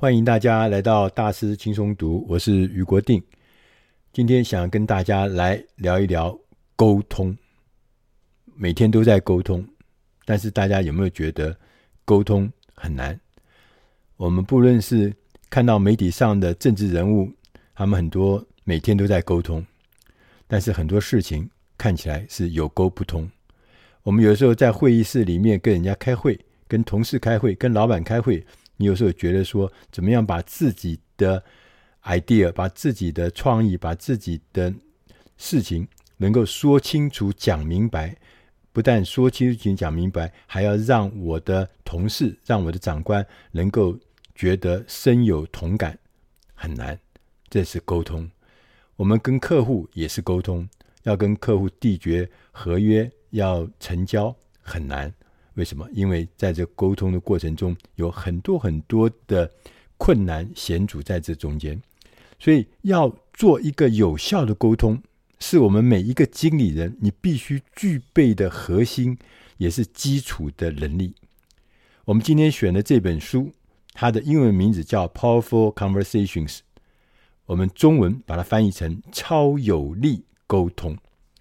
欢迎大家来到大师轻松读，我是余国定。今天想跟大家来聊一聊沟通。每天都在沟通，但是大家有没有觉得沟通很难？我们不论是看到媒体上的政治人物，他们很多每天都在沟通，但是很多事情看起来是有沟不通。我们有时候在会议室里面跟人家开会，跟同事开会，跟老板开会，你有时候觉得说，怎么样把自己的 idea、把自己的创意、把自己的事情能够说清楚、讲明白。不但说清楚、讲明白，还要让我的同事、让我的长官能够觉得深有同感，很难。这是沟通。我们跟客户也是沟通，要跟客户缔结合约、要成交很难。为什么？因为在这沟通的过程中，有很多很多的困难险阻在这中间，所以要做一个有效的沟通。是我们每一个经理人你必须具备的核心，也是基础的能力。我们今天选的这本书，它的英文名字叫《Powerful Conversations》，我们中文把它翻译成“超有力沟通”。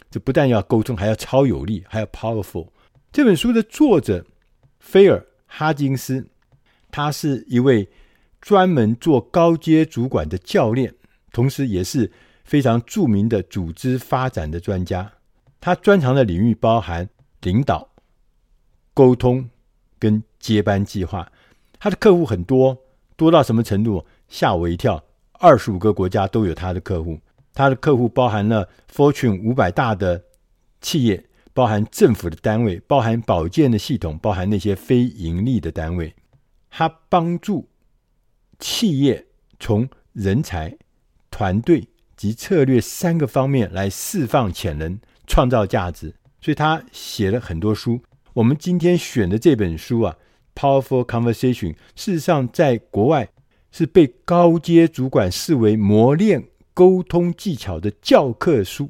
这不但要沟通，还要超有力，还要 powerful。这本书的作者菲尔·哈金斯，他是一位专门做高阶主管的教练，同时也是。非常著名的组织发展的专家，他专长的领域包含领导、沟通跟接班计划。他的客户很多，多到什么程度？吓我一跳！二十五个国家都有他的客户。他的客户包含了 Fortune 五百大的企业，包含政府的单位，包含保健的系统，包含那些非盈利的单位。他帮助企业从人才、团队。及策略三个方面来释放潜能、创造价值，所以他写了很多书。我们今天选的这本书啊，《Powerful Conversation》，事实上在国外是被高阶主管视为磨练沟通技巧的教科书。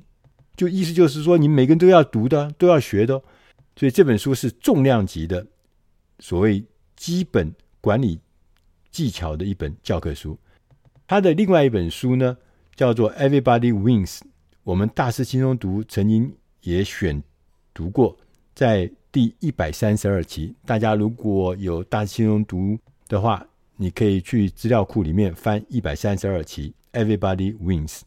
就意思就是说，你每个人都要读的，都要学的。所以这本书是重量级的，所谓基本管理技巧的一本教科书。他的另外一本书呢，叫做 Everybody Wins，我们大师轻松读曾经也选读过，在第一百三十二期。大家如果有大师轻松读的话，你可以去资料库里面翻一百三十二期 Everybody Wins。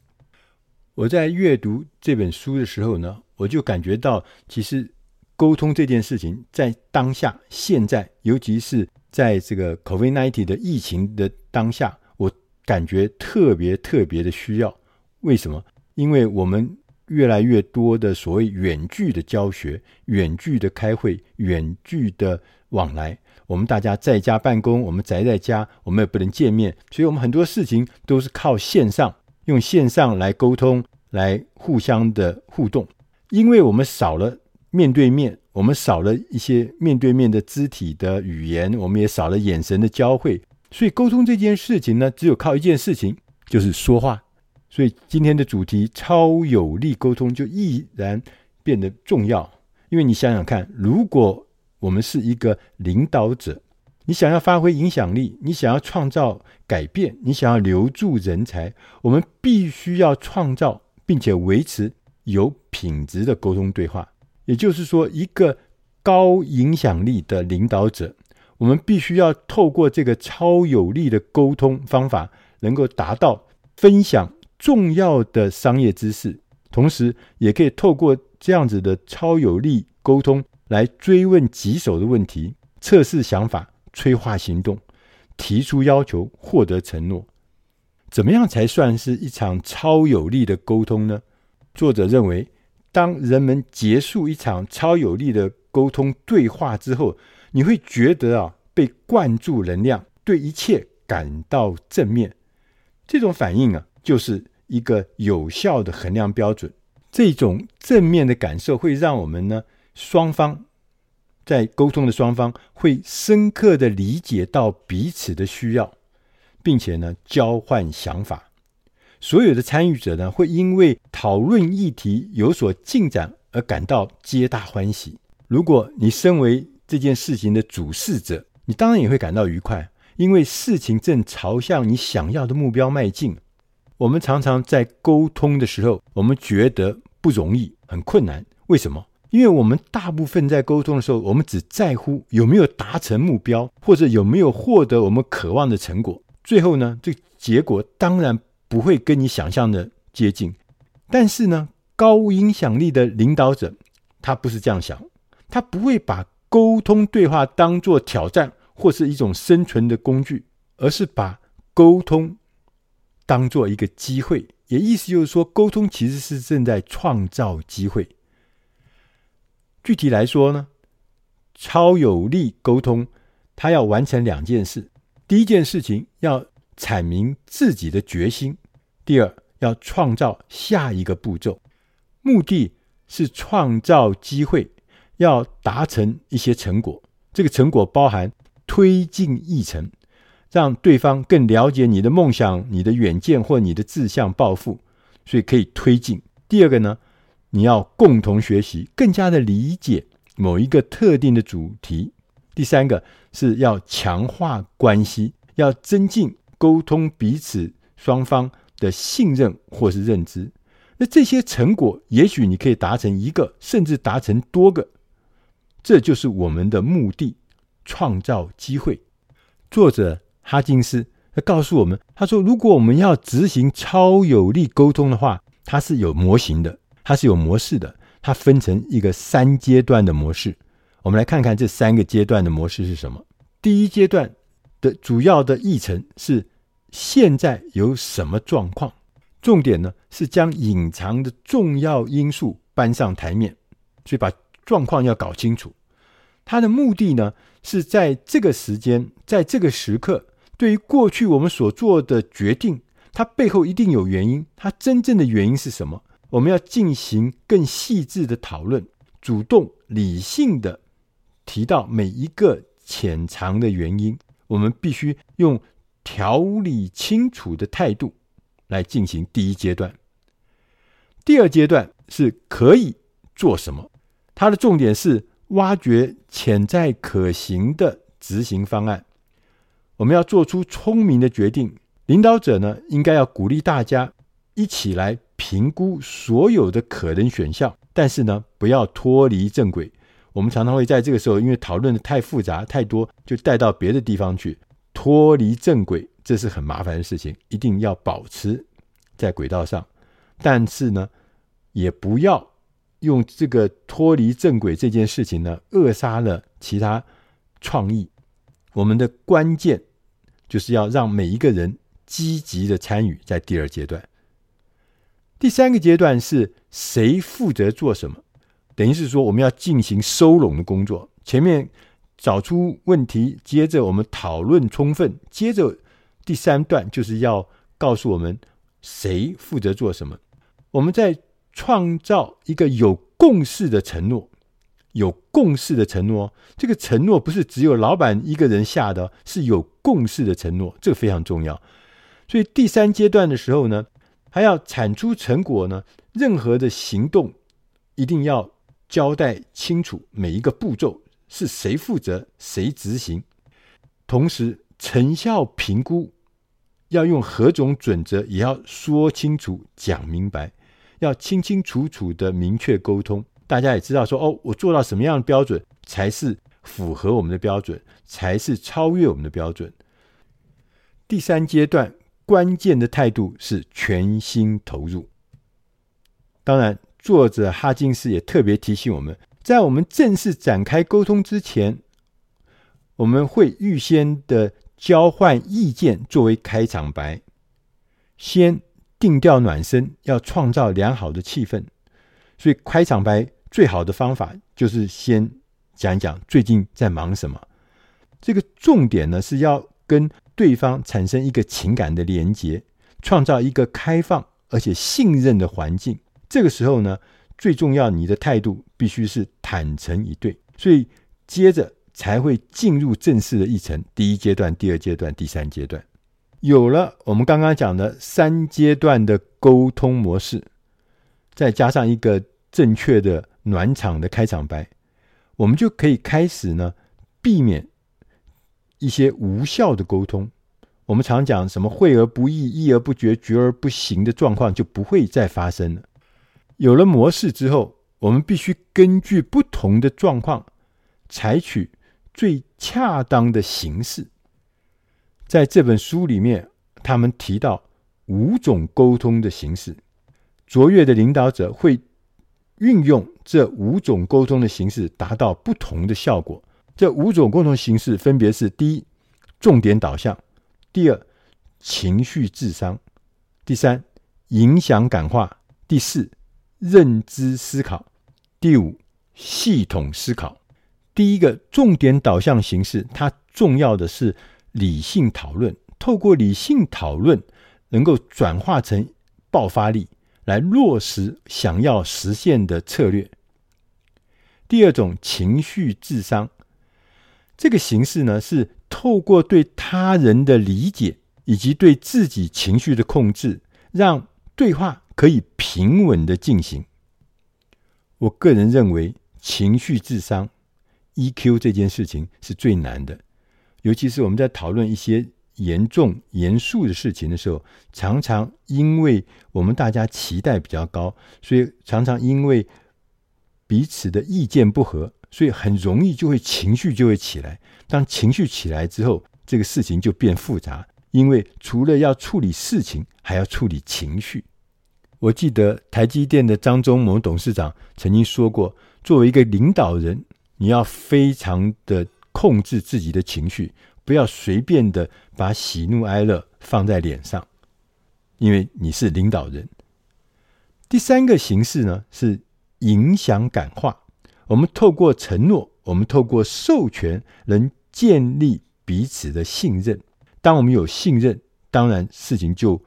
我在阅读这本书的时候呢，我就感觉到，其实沟通这件事情在当下、现在，尤其是在这个 COVID-19 的疫情的当下。我感觉特别特别的需要，为什么？因为我们越来越多的所谓远距的教学、远距的开会、远距的往来，我们大家在家办公，我们宅在家，我们也不能见面，所以我们很多事情都是靠线上，用线上来沟通，来互相的互动。因为我们少了面对面，我们少了一些面对面的肢体的语言，我们也少了眼神的交汇。所以沟通这件事情呢，只有靠一件事情，就是说话。所以今天的主题“超有力沟通”就毅然变得重要。因为你想想看，如果我们是一个领导者，你想要发挥影响力，你想要创造改变，你想要留住人才，我们必须要创造并且维持有品质的沟通对话。也就是说，一个高影响力的领导者。我们必须要透过这个超有力的沟通方法，能够达到分享重要的商业知识，同时也可以透过这样子的超有力沟通来追问棘手的问题、测试想法、催化行动、提出要求、获得承诺。怎么样才算是一场超有力的沟通呢？作者认为，当人们结束一场超有力的沟通对话之后，你会觉得啊，被灌注能量，对一切感到正面。这种反应啊，就是一个有效的衡量标准。这种正面的感受会让我们呢，双方在沟通的双方会深刻的理解到彼此的需要，并且呢，交换想法。所有的参与者呢，会因为讨论议题有所进展而感到皆大欢喜。如果你身为这件事情的主事者，你当然也会感到愉快，因为事情正朝向你想要的目标迈进。我们常常在沟通的时候，我们觉得不容易，很困难。为什么？因为我们大部分在沟通的时候，我们只在乎有没有达成目标，或者有没有获得我们渴望的成果。最后呢，这结果当然不会跟你想象的接近。但是呢，高影响力的领导者，他不是这样想，他不会把沟通对话当作挑战或是一种生存的工具，而是把沟通。当做一个机会，也意思就是说，沟通其实是正在创造机会。具体来说呢，超有力沟通，它要完成两件事：第一件事情要阐明自己的决心；第二，要创造下一个步骤。目的是创造机会，要达成一些成果。这个成果包含推进议程。让对方更了解你的梦想、你的远见或你的志向抱负，所以可以推进。第二个呢，你要共同学习，更加的理解某一个特定的主题。第三个是要强化关系，要增进沟通彼此双方的信任或是认知。那这些成果，也许你可以达成一个，甚至达成多个。这就是我们的目的：创造机会。作者。哈金斯他告诉我们：“他说，如果我们要执行超有力沟通的话，它是有模型的，它是有模式的。它分成一个三阶段的模式。我们来看看这三个阶段的模式是什么。第一阶段的主要的议程是现在有什么状况，重点呢是将隐藏的重要因素搬上台面，所以把状况要搞清楚。它的目的呢是在这个时间，在这个时刻。”对于过去我们所做的决定，它背后一定有原因。它真正的原因是什么？我们要进行更细致的讨论，主动理性的提到每一个潜藏的原因。我们必须用条理清楚的态度来进行第一阶段。第二阶段是可以做什么？它的重点是挖掘潜在可行的执行方案。我们要做出聪明的决定。领导者呢，应该要鼓励大家一起来评估所有的可能选项，但是呢，不要脱离正轨。我们常常会在这个时候，因为讨论的太复杂、太多，就带到别的地方去，脱离正轨，这是很麻烦的事情。一定要保持在轨道上，但是呢，也不要用这个脱离正轨这件事情呢，扼杀了其他创意。我们的关键。就是要让每一个人积极的参与，在第二阶段。第三个阶段是谁负责做什么？等于是说，我们要进行收拢的工作。前面找出问题，接着我们讨论充分，接着第三段就是要告诉我们谁负责做什么。我们在创造一个有共识的承诺。有共识的承诺，这个承诺不是只有老板一个人下的，是有共识的承诺，这个非常重要。所以第三阶段的时候呢，还要产出成果呢，任何的行动一定要交代清楚每一个步骤是谁负责、谁执行，同时成效评估要用何种准则，也要说清楚、讲明白，要清清楚楚的明确沟通。大家也知道说哦，我做到什么样的标准才是符合我们的标准，才是超越我们的标准。第三阶段关键的态度是全心投入。当然，作者哈金斯也特别提醒我们，在我们正式展开沟通之前，我们会预先的交换意见作为开场白，先定调暖身，要创造良好的气氛。所以开场白。最好的方法就是先讲讲最近在忙什么。这个重点呢，是要跟对方产生一个情感的连接，创造一个开放而且信任的环境。这个时候呢，最重要，你的态度必须是坦诚以对。所以接着才会进入正式的议程，第一阶段、第二阶段、第三阶段。有了我们刚刚讲的三阶段的沟通模式，再加上一个正确的。暖场的开场白，我们就可以开始呢，避免一些无效的沟通。我们常讲什么“会而不议，议而不决，决而不行”的状况就不会再发生了。有了模式之后，我们必须根据不同的状况，采取最恰当的形式。在这本书里面，他们提到五种沟通的形式，卓越的领导者会运用这五种沟通的形式，达到不同的效果。这五种沟通形式分别是：第一，重点导向；第二，情绪智商；第三，影响感化；第四，认知思考；第五，系统思考。第一个重点导向形式，它重要的是。理性讨论，透过理性讨论，能够转化成爆发力，来落实想要实现的策略。第二种情绪智商，这个形式呢，是透过对他人的理解以及对自己情绪的控制，让对话可以平稳的进行。我个人认为，情绪智商 EQ 这件事情是最难的。尤其是我们在讨论一些严重、严肃的事情的时候，常常因为我们大家期待比较高，所以常常因为彼此的意见不合，所以很容易就会情绪就会起来。当情绪起来之后，这个事情就变复杂，因为除了要处理事情，还要处理情绪。我记得台积电的张忠谋董事长曾经说过，作为一个领导人，你要非常的。控制自己的情绪，不要随便的把喜怒哀乐放在脸上，因为你是领导人。第三个形式呢，是影响感化。我们透过承诺，我们透过授权，能建立彼此的信任。当我们有信任，当然事情就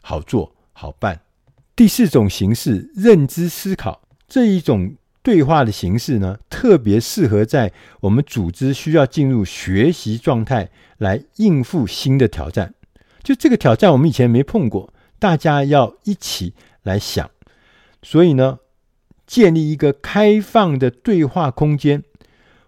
好做好办。第四种形式，认知思考，这一种。对话的形式呢，特别适合在我们组织需要进入学习状态来应付新的挑战。就这个挑战，我们以前没碰过，大家要一起来想。所以呢，建立一个开放的对话空间，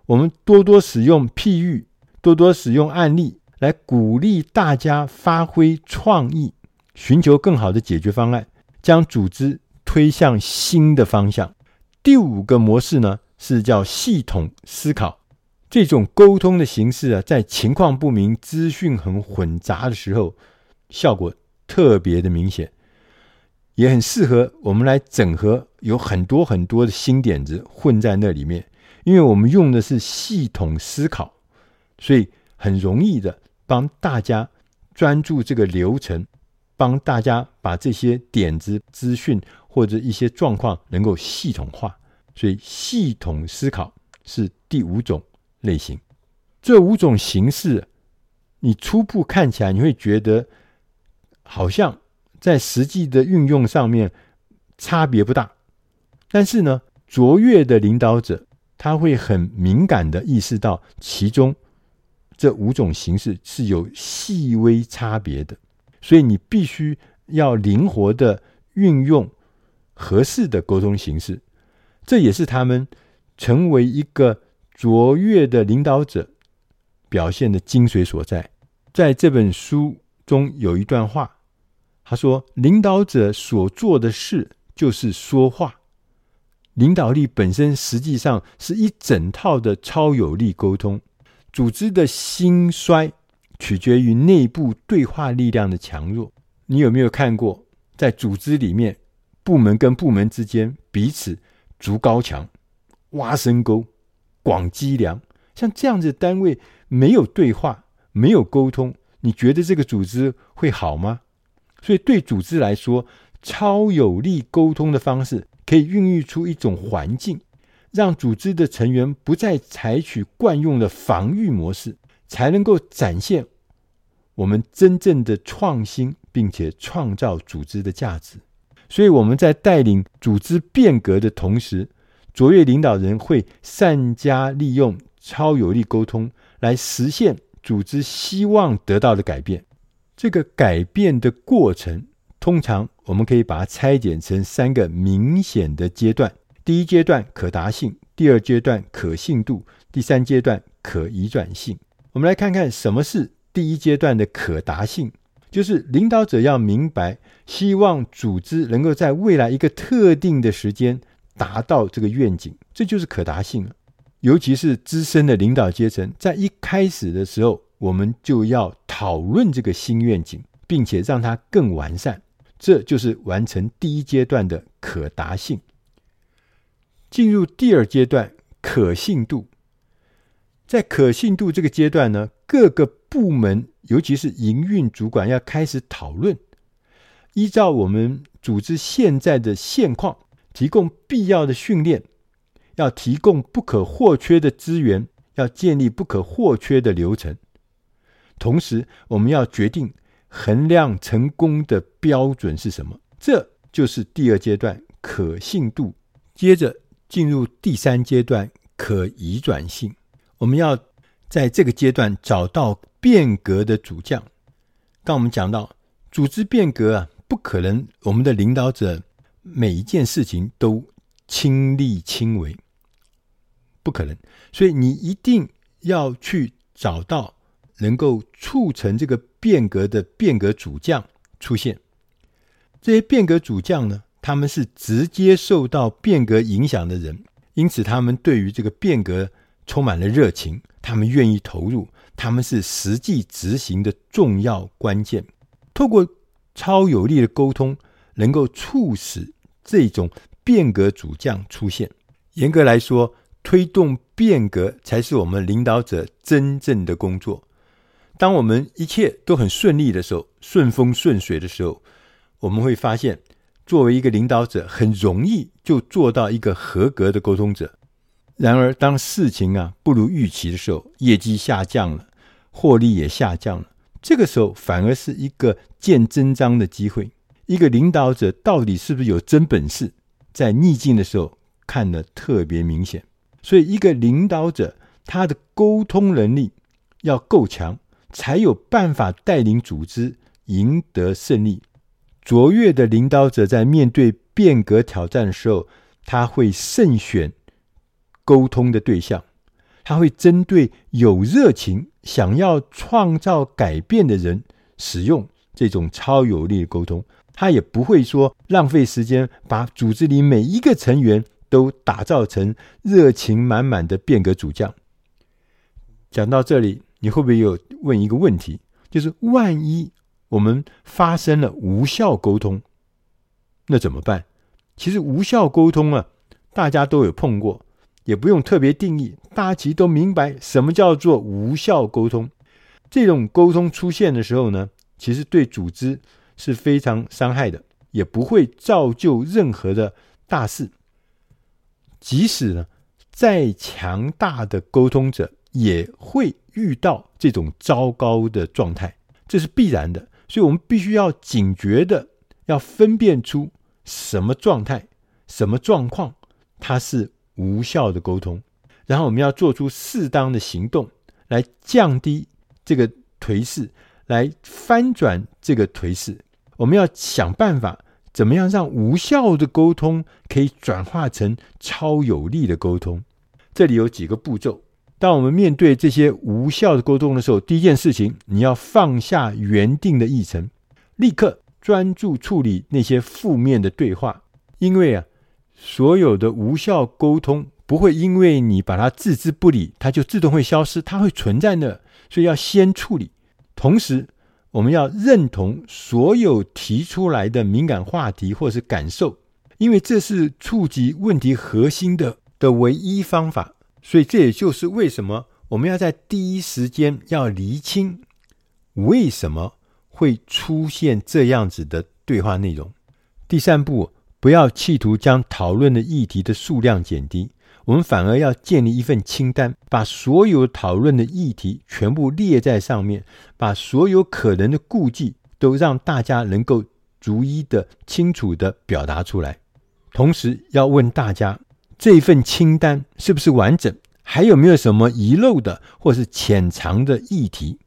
我们多多使用譬喻，多多使用案例，来鼓励大家发挥创意，寻求更好的解决方案，将组织推向新的方向。第五个模式呢，是叫系统思考。这种沟通的形式啊，在情况不明、资讯很混杂的时候，效果特别的明显，也很适合我们来整合有很多很多的新点子混在那里面。因为我们用的是系统思考，所以很容易的帮大家专注这个流程，帮大家把这些点子、资讯。或者一些状况能够系统化，所以系统思考是第五种类型。这五种形式，你初步看起来你会觉得好像在实际的运用上面差别不大，但是呢，卓越的领导者他会很敏感地意识到其中这五种形式是有细微差别的，所以你必须要灵活地运用。合适的沟通形式，这也是他们成为一个卓越的领导者表现的精髓所在。在这本书中有一段话，他说：“领导者所做的事就是说话，领导力本身实际上是一整套的超有力沟通。组织的兴衰取决于内部对话力量的强弱。你有没有看过在组织里面？”部门跟部门之间彼此筑高墙、挖深沟、广积粮，像这样子单位没有对话、没有沟通，你觉得这个组织会好吗？所以，对组织来说，超有力沟通的方式可以孕育出一种环境，让组织的成员不再采取惯用的防御模式，才能够展现我们真正的创新，并且创造组织的价值。所以我们在带领组织变革的同时，卓越领导人会善加利用超有力沟通，来实现组织希望得到的改变。这个改变的过程，通常我们可以把它拆解成三个明显的阶段：第一阶段可达性，第二阶段可信度，第三阶段可移转性。我们来看看什么是第一阶段的可达性，就是领导者要明白，希望组织能够在未来一个特定的时间达到这个愿景，这就是可达性了。尤其是资深的领导阶层，在一开始的时候，我们就要讨论这个新愿景，并且让它更完善，这就是完成第一阶段的可达性。进入第二阶段，可信度。在可信度这个阶段呢，各个部门，尤其是营运主管，要开始讨论，依照我们组织现在的现况，提供必要的训练。要提供不可或缺的资源，要建立不可或缺的流程。同时，我们要决定衡量成功的标准是什么。这就是第二阶段可信度。接着进入第三阶段可移转性。我们要在这个阶段找到变革的主将。刚我们讲到组织变革啊，不可能我们的领导者每一件事情都亲力亲为。不可能，所以你一定要去找到能够促成这个变革的变革主将出现。这些变革主将呢，他们是直接受到变革影响的人，因此他们对于这个变革充满了热情，他们愿意投入，他们是实际执行的重要关键。透过超有力的沟通，能够促使这种变革主将出现。严格来说，推动变革才是我们领导者真正的工作。当我们一切都很顺利的时候，顺风顺水的时候，我们会发现，作为一个领导者，很容易就做到一个合格的沟通者。然而，当事情啊不如预期的时候，业绩下降了，获利也下降了，这个时候反而是一个见真章的机会。一个领导者到底是不是有真本事，在逆境的时候看得特别明显。所以，一个领导者他的沟通能力要够强，才有办法带领组织赢得胜利。卓越的领导者在面对变革挑战的时候，他会慎选沟通的对象，他会针对有热情、想要创造改变的人使用这种超有力的沟通。他也不会说浪费时间，把组织里每一个成员。都打造成热情满满的变革主将。讲到这里，你会不会有问一个问题？就是万一我们发生了无效沟通，那怎么办？其实无效沟通啊，大家都有碰过，也不用特别定义，大家其实都明白什么叫做无效沟通。这种沟通出现的时候呢，其实对组织是非常伤害的，也不会造就任何的大事。即使呢，再强大的沟通者也会遇到这种糟糕的状态，这是必然的。所以，我们必须要警觉的，要分辨出什么状态、什么状况，它是无效的沟通。然后，我们要做出适当的行动，来降低这个颓势，来翻转这个颓势。我们要想办法。怎么样让无效的沟通可以转化成超有力的沟通？这里有几个步骤。当我们面对这些无效的沟通的时候，第一件事情，你要放下原定的议程，立刻专注处理那些负面的对话。因为啊，所有的无效沟通不会因为你把它置之不理，它就自动会消失，它会存在那，所以要先处理。同时，我们要认同所有提出来的敏感话题或是感受，因为这是触及问题核心的的唯一方法。所以这也就是为什么我们要在第一时间要厘清为什么会出现这样子的对话内容。第三步，不要企图将讨论的议题的数量减低。我们反而要建立一份清单，把所有讨论的议题全部列在上面，把所有可能的顾忌都让大家能够逐一的清楚的表达出来。同时要问大家，这份清单是不是完整？还有没有什么遗漏的或是潜藏的议题？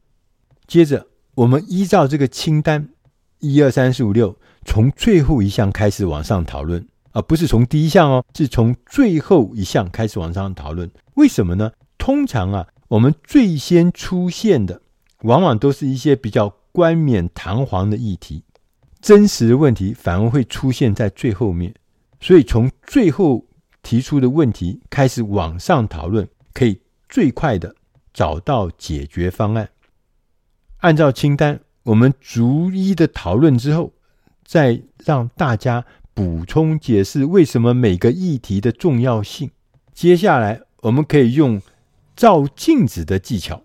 接着，我们依照这个清单，一二三四五六，从最后一项开始往上讨论。而不是从第一项哦，是从最后一项开始往上讨论。为什么呢？通常啊，我们最先出现的，往往都是一些比较冠冕堂皇的议题，真实的问题反而会出现在最后面。所以从最后提出的问题开始往上讨论，可以最快的找到解决方案。按照清单，我们逐一的讨论之后，再让大家补充解释为什么每个议题的重要性。接下来，我们可以用照镜子的技巧，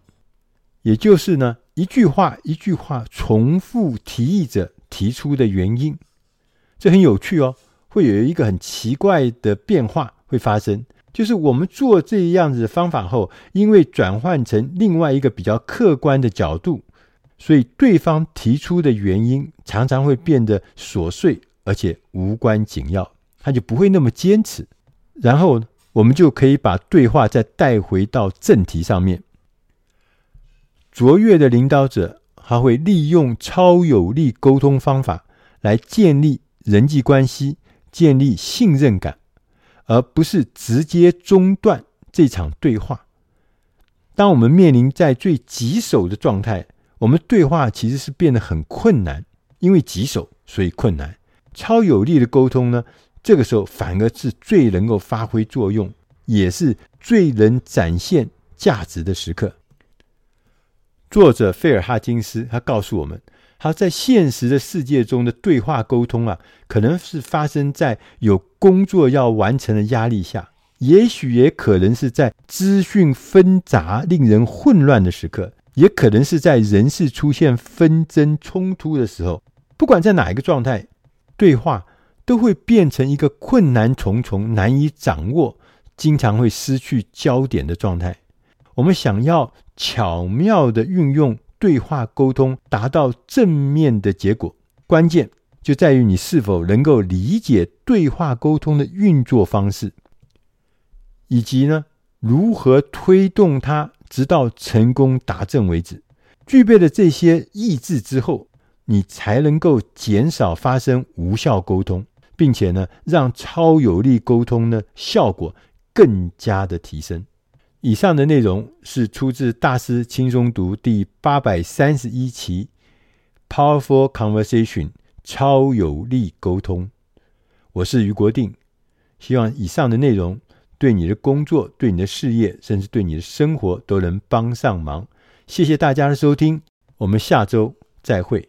也就是呢，一句话一句话重复提议者提出的原因，这很有趣哦。会有一个很奇怪的变化会发生，就是我们做这样子的方法后，因为转换成另外一个比较客观的角度。所以，对方提出的原因常常会变得琐碎，而且无关紧要，他就不会那么坚持。然后，我们就可以把对话再带回到正题上面。卓越的领导者，他会利用超有力沟通方法来建立人际关系，建立信任感，而不是直接中断这场对话。当我们面临在最棘手的状态，我们对话其实是变得很困难，因为棘手，所以困难。超有力的沟通呢，这个时候反而是最能够发挥作用，也是最能展现价值的时刻。作者费尔哈金斯他告诉我们，他在现实的世界中的对话沟通啊，可能是发生在有工作要完成的压力下，也许也可能是在资讯纷杂、令人混乱的时刻。也可能是在人事出现纷争冲突的时候，不管在哪一个状态，对话都会变成一个困难重重、难以掌握、经常会失去焦点的状态。我们想要巧妙地运用对话沟通，达到正面的结果，关键就在于你是否能够理解对话沟通的运作方式，以及呢，如何推动它。直到成功达阵为止，具备了这些意志之后，你才能够减少发生无效沟通，并且呢，让超有力沟通呢效果更加的提升。以上的内容是出自大师轻松读第八百三十一期《Powerful Conversation》超有力沟通。我是余国定，希望以上的内容。对你的工作、对你的事业，甚至对你的生活，都能帮上忙。谢谢大家的收听，我们下周再会。